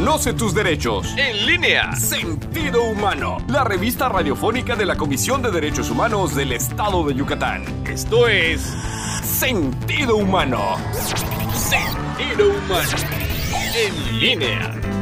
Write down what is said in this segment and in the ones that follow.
Conoce tus derechos. En línea. Sentido Humano, la revista radiofónica de la Comisión de Derechos Humanos del Estado de Yucatán. Esto es Sentido Humano. Sentido Humano. En línea.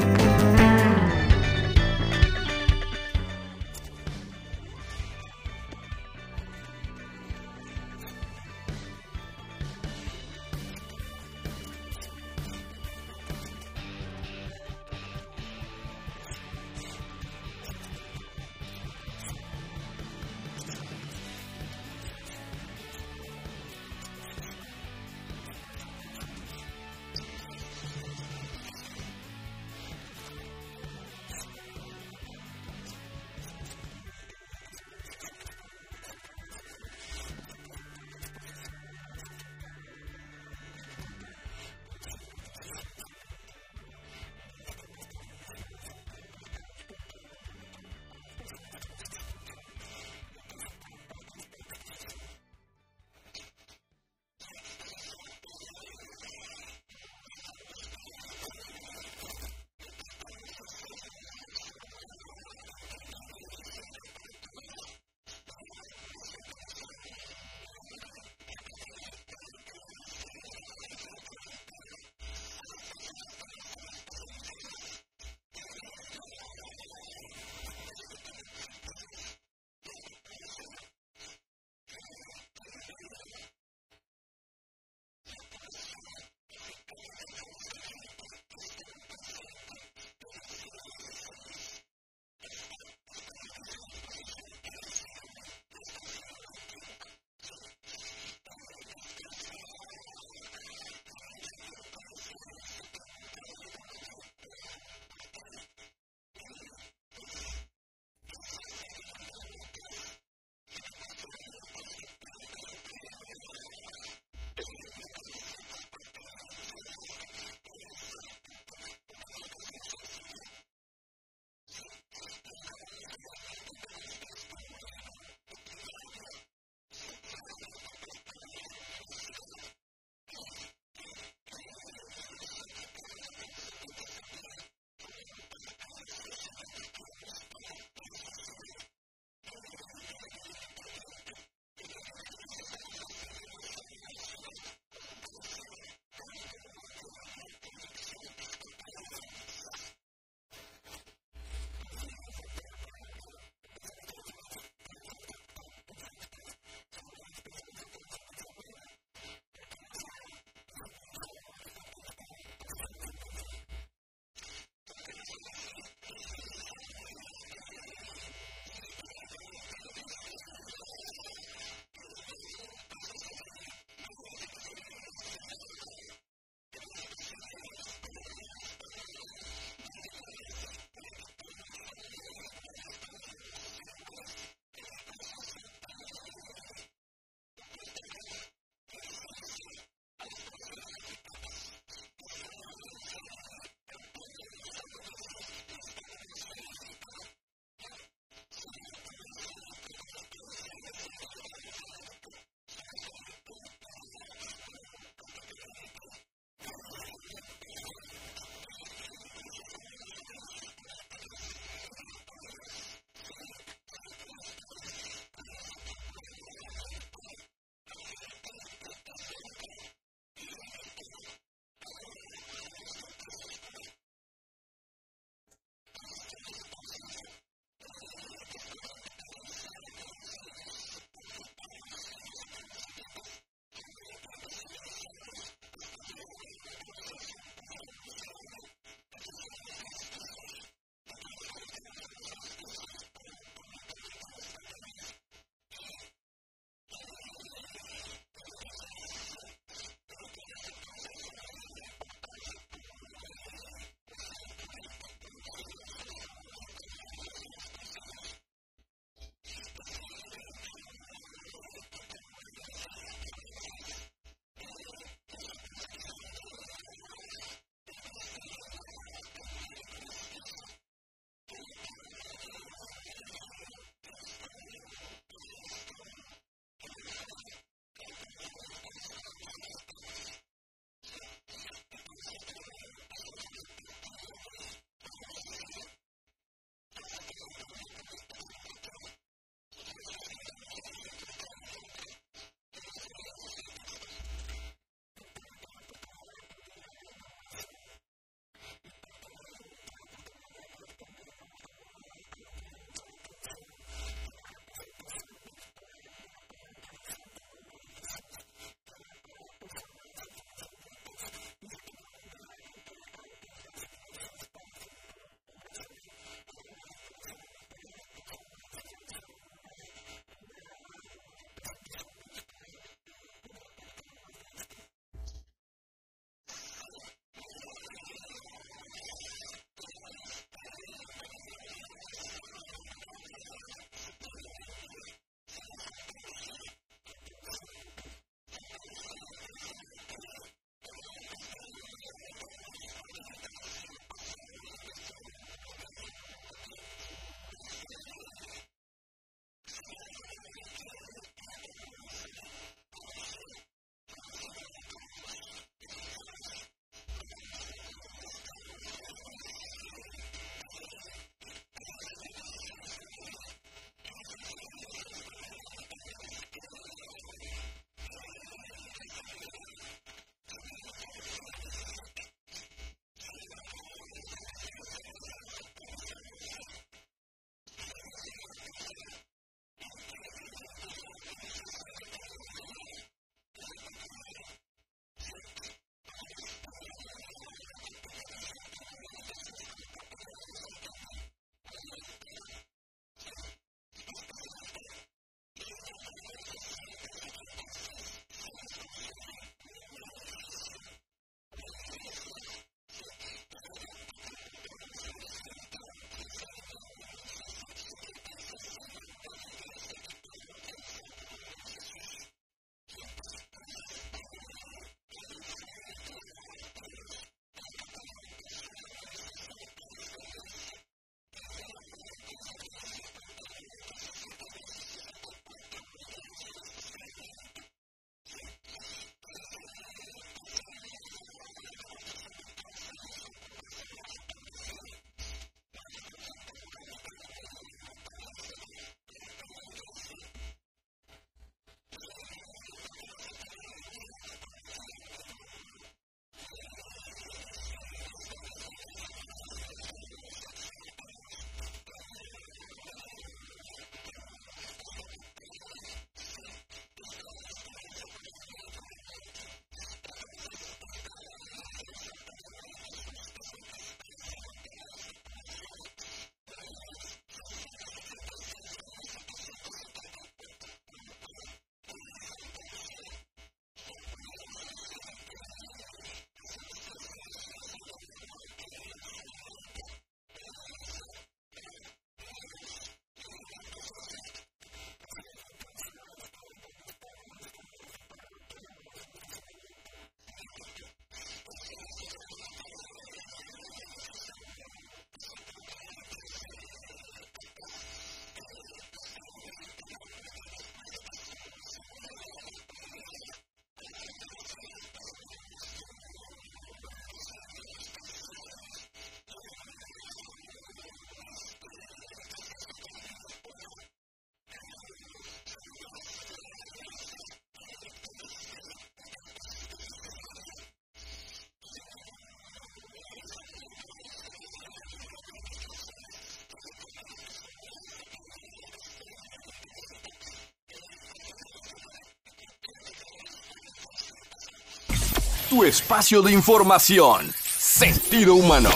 Tu espacio de información. Sentido humano.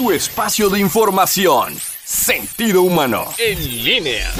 Tu espacio de información. Sentido humano. En línea.